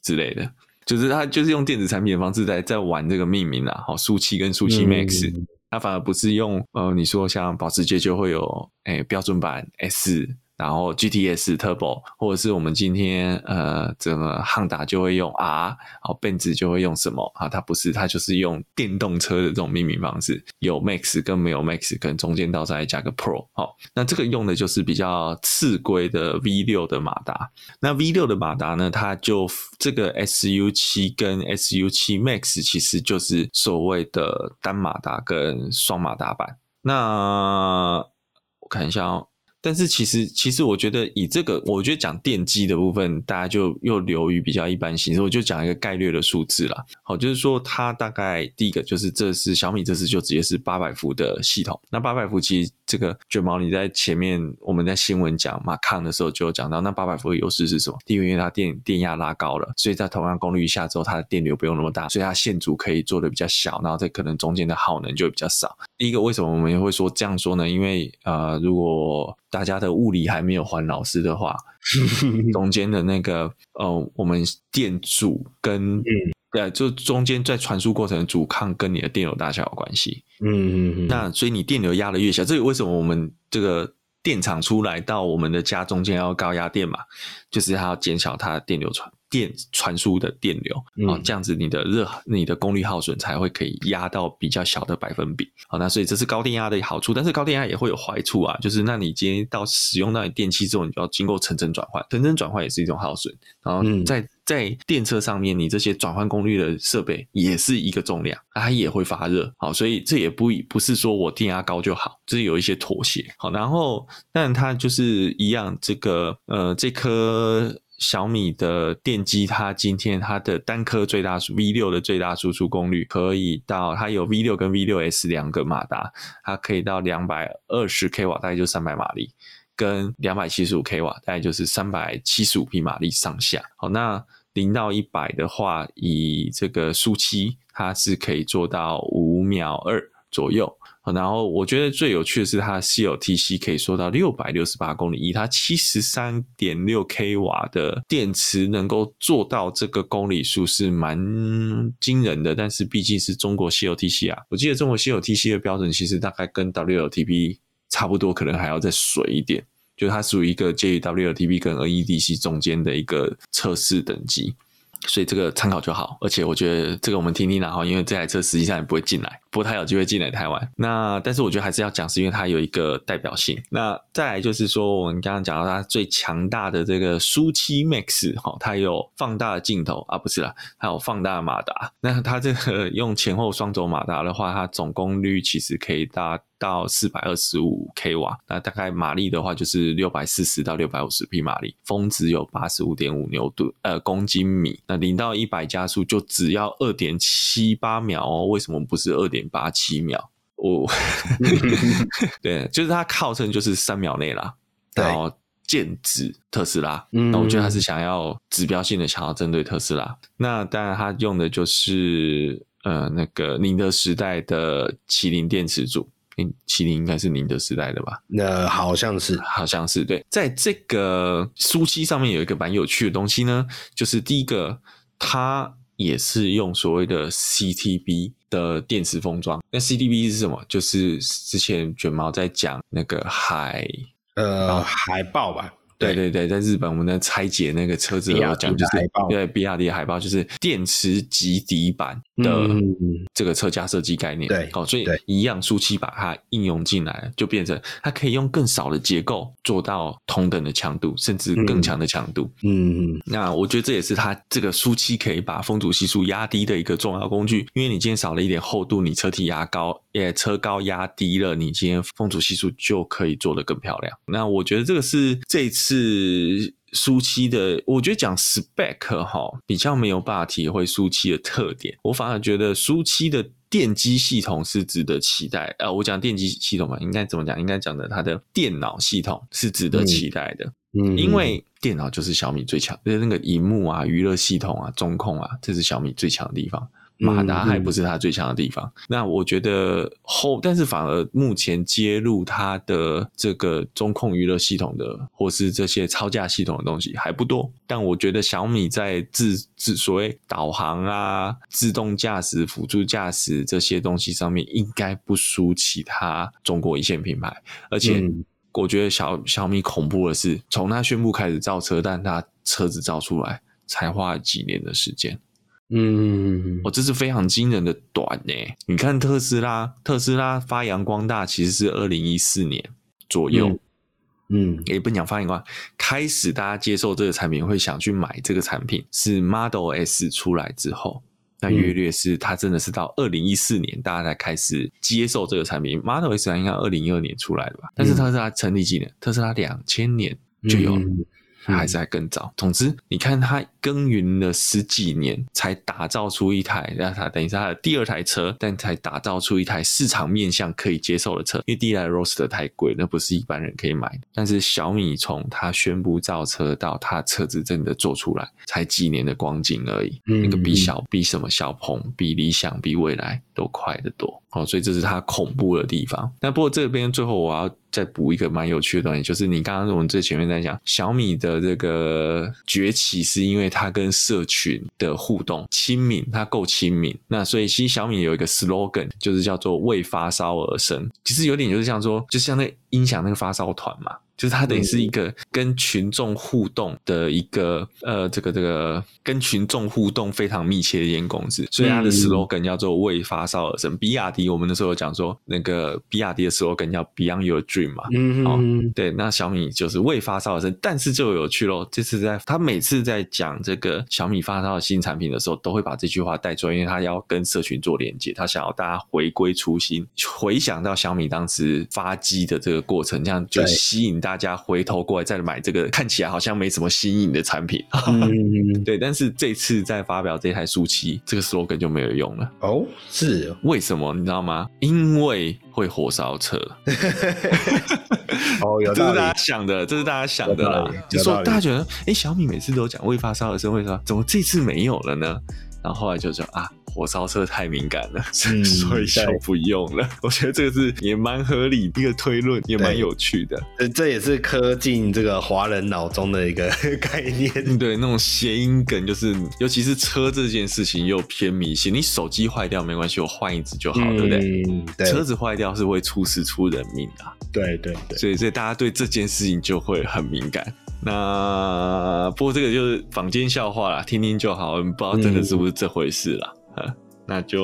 之类的？就是它就是用电子产品的方式在在玩这个命名啦。好，苏七跟苏七 Max。嗯它反而不是用呃，你说像保时捷就会有哎、欸、标准版 S。然后 GTS Turbo，或者是我们今天呃，整个汉达就会用 R，然后奔驰就会用什么啊？它不是，它就是用电动车的这种命名方式，有 Max 跟没有 Max，可能中间到再加个 Pro。好，那这个用的就是比较次规的 V 六的马达。那 V 六的马达呢，它就这个 SU 七跟 SU 七 Max 其实就是所谓的单马达跟双马达版。那我看一下哦。但是其实，其实我觉得以这个，我觉得讲电机的部分，大家就又流于比较一般形式。我就讲一个概率的数字啦。好，就是说它大概第一个就是这是小米这次就直接是八百伏的系统。那八百伏其实这个卷毛你在前面我们在新闻讲马康的时候就有讲到，那八百伏的优势是什么？第一个因为它电电压拉高了，所以在同样功率下之后，它的电流不用那么大，所以它线阻可以做的比较小，然后这可能中间的耗能就比较少。第一个为什么我们会说这样说呢？因为呃，如果大家的物理还没有还老师的话，中间的那个呃，我们电阻跟、对，就中间在传输过程的阻抗跟你的电流大小有关系。嗯嗯嗯。那所以你电流压的越小，这个为什么我们这个电厂出来到我们的家中间要高压电嘛？就是它要减小它的电流传。电传输的电流啊，这样子你的热、你的功率耗损才会可以压到比较小的百分比。好，那所以这是高电压的好处，但是高电压也会有坏处啊，就是那你今天到使用到你电器之后，你就要经过层层转换，层层转换也是一种耗损。然后在在电车上面，你这些转换功率的设备也是一个重量，它也会发热。好，所以这也不不是说我电压高就好，这是有一些妥协。好，然后但它就是一样，这个呃这颗。小米的电机，它今天它的单颗最大 V 六的最大输出功率可以到，它有 V 六跟 V 六 S 两个马达，它可以到两百二十 k 瓦，大概就三百马力，跟两百七十五 k 瓦，大概就是三百七十五匹马力上下。好，那零到一百的话，以这个速七，它是可以做到五秒二左右。然后我觉得最有趣的是，它的 CLTC 可以说到六百六十八公里，以它七十三点六 k 瓦的电池能够做到这个公里数是蛮惊人的。但是毕竟是中国 CLTC 啊，我记得中国 CLTC 的标准其实大概跟 WLTP 差不多，可能还要再水一点，就它属于一个介于 WLTP 跟 NEDC 中间的一个测试等级。所以这个参考就好，而且我觉得这个我们听听啦哈，因为这台车实际上也不会进来，不过它有机会进来台湾。那但是我觉得还是要讲，是因为它有一个代表性。那再来就是说，我们刚刚讲到它最强大的这个舒七 Max 哈，它有放大的镜头啊，不是啦，它有放大的马达。那它这个用前后双轴马达的话，它总功率其实可以达到四百二十五 k 瓦，那大概马力的话就是六百四十到六百五十匹马力，峰值有八十五点五牛顿呃公斤米，那零到一百加速就只要二点七八秒哦，为什么不是二点八七秒？哦，[LAUGHS] 对，就是它号称就是三秒内啦，然后剑指特斯拉，那我觉得他是想要指标性的想要针对特斯拉，那当然他用的就是呃那个宁德时代的麒麟电池组。麒麟应该是宁德时代的吧？那好像是，好像是对。在这个书漆上面有一个蛮有趣的东西呢，就是第一个，它也是用所谓的 CTB 的电池封装。那 CTB 是什么？就是之前卷毛在讲那个海，呃，海豹吧。对。对对，在日本我们在拆解那个车子，我讲就是对比亚迪海豹，就是电池及底板的这个车架设计概念。对，哦，所以一样输出把它应用进来，就变成它可以用更少的结构做到同等的强度，甚至更强的强度。嗯嗯，那我觉得这也是它这个输出可以把风阻系数压低的一个重要工具，因为你今天少了一点厚度，你车体压高，也车高压低了，你今天风阻系数就可以做得更漂亮。那我觉得这个是这一次输出的，我觉得讲 spec 哈，比较没有办法体会舒七的特点，我反而觉得舒七的电机系统是值得期待。呃，我讲电机系统嘛，应该怎么讲？应该讲的它的电脑系统是值得期待的。嗯，因为电脑就是小米最强，就是那个荧幕啊、娱乐系统啊、中控啊，这是小米最强的地方。马达还不是它最强的地方，嗯嗯、那我觉得后，但是反而目前接入它的这个中控娱乐系统的，或是这些超驾系统的东西还不多。但我觉得小米在自自所谓导航啊、自动驾驶、辅助驾驶这些东西上面，应该不输其他中国一线品牌。而且我觉得小小米恐怖的是，从它宣布开始造车，但它车子造出来才花了几年的时间。嗯，我这是非常惊人的短呢。你看特斯拉，特斯拉发扬光大其实是二零一四年左右。嗯，嗯也不讲发扬光大，开始大家接受这个产品，会想去买这个产品，是 Model S 出来之后。那约略是它真的是到二零一四年，大家才开始接受这个产品。Model S 应该二零一二年出来的吧？但是特斯拉成立几年？特斯拉两千年就有了。它还是在更早。总之，你看它耕耘了十几年，才打造出一台，让它等于是它的第二台车，但才打造出一台市场面向可以接受的车。因为第一台 Roadster 太贵，那不是一般人可以买的。但是小米从它宣布造车到它车子真的做出来，才几年的光景而已。嗯，那个比小比什么小鹏、比理想、比未来都快得多。哦，所以这是它恐怖的地方。那不过这边最后我要。再补一个蛮有趣的东西，就是你刚刚我们最前面在讲小米的这个崛起，是因为它跟社群的互动亲民，它够亲民。那所以其实小米有一个 slogan，就是叫做“为发烧而生”，其实有点就是像说，就像那音响那个发烧团嘛。就是它等于是一个跟群众互动的一个呃，这个这个跟群众互动非常密切的一间公司，所以它的 slogan 叫做为发烧而生。比亚迪我们那时候有讲说，那个比亚迪的 slogan 叫 Beyond Your Dream 嘛，嗯嗯，对，那小米就是为发烧而生，但是就有趣喽，这次在他每次在讲这个小米发烧的新产品的时候，都会把这句话带出来，因为他要跟社群做连接，他想要大家回归初心，回想到小米当时发机的这个过程，这样就吸引大家回头过来再买这个看起来好像没什么新颖的产品，嗯、[LAUGHS] 对。但是这次在发表这台书期，这个 slogan 就没有用了。哦，是为什么？你知道吗？因为会火烧车。[LAUGHS] 哦，有这是大家想的，这是大家想的啦。就说大家觉得，哎、欸，小米每次都讲未发烧而生，为什么？怎么这次没有了呢？然后后来就说啊。火烧车太敏感了，嗯、[LAUGHS] 所以就不用了。我觉得这个是也蛮合理一个推论，也蛮有趣的。这也是科进这个华人脑中的一个 [LAUGHS] 概念。对，那种谐音梗就是，尤其是车这件事情又偏迷信。你手机坏掉没关系，我换一只就好，嗯、对不对？对，车子坏掉是会出事出人命的、啊。对对对，所以所以大家对这件事情就会很敏感。那不过这个就是坊间笑话啦，听听就好，不知道真的是不是这回事啦。嗯 [LAUGHS] 那就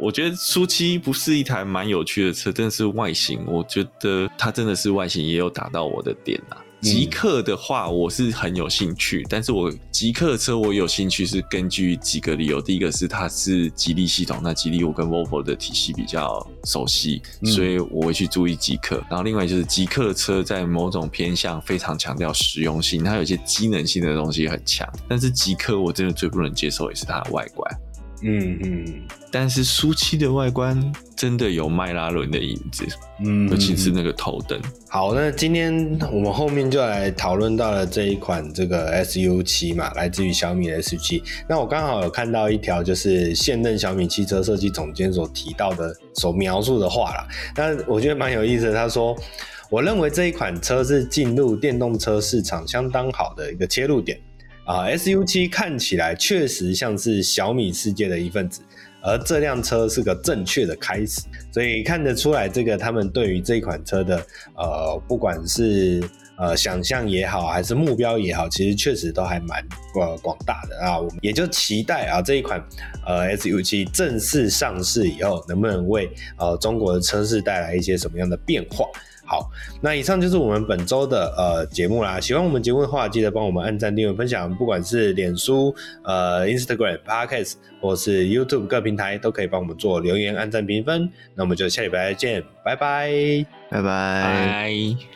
我觉得苏七不是一台蛮有趣的车，但是外形，我觉得它真的是外形也有打到我的点啊。极客的话，我是很有兴趣，但是我极客的车我有兴趣是根据几个理由。第一个是它是吉利系统，那吉利我跟 Volvo 的体系比较熟悉，所以我会去注意极客。然后另外就是极客的车在某种偏向非常强调实用性，它有一些机能性的东西很强，但是极客我真的最不能接受也是它的外观。嗯嗯，但是苏七的外观真的有迈拉伦的影子，嗯，尤其是那个头灯。好，那今天我们后面就来讨论到了这一款这个 SU 七嘛，来自于小米的 SU 七。那我刚好有看到一条就是现任小米汽车设计总监所提到的、所描述的话啦。那我觉得蛮有意思的，他说：“我认为这一款车是进入电动车市场相当好的一个切入点。”啊，SU7 看起来确实像是小米世界的一份子，而这辆车是个正确的开始，所以看得出来，这个他们对于这款车的呃，不管是呃想象也好，还是目标也好，其实确实都还蛮呃广大的啊。我们也就期待啊这一款呃 SU7 正式上市以后，能不能为呃中国的车市带来一些什么样的变化。好，那以上就是我们本周的呃节目啦。喜欢我们节目的话，记得帮我们按赞、订阅、分享。不管是脸书、呃 Instagram、Podcast 或是 YouTube 各平台，都可以帮我们做留言、按赞、评分。那我们就下礼拜再见，拜拜，拜拜。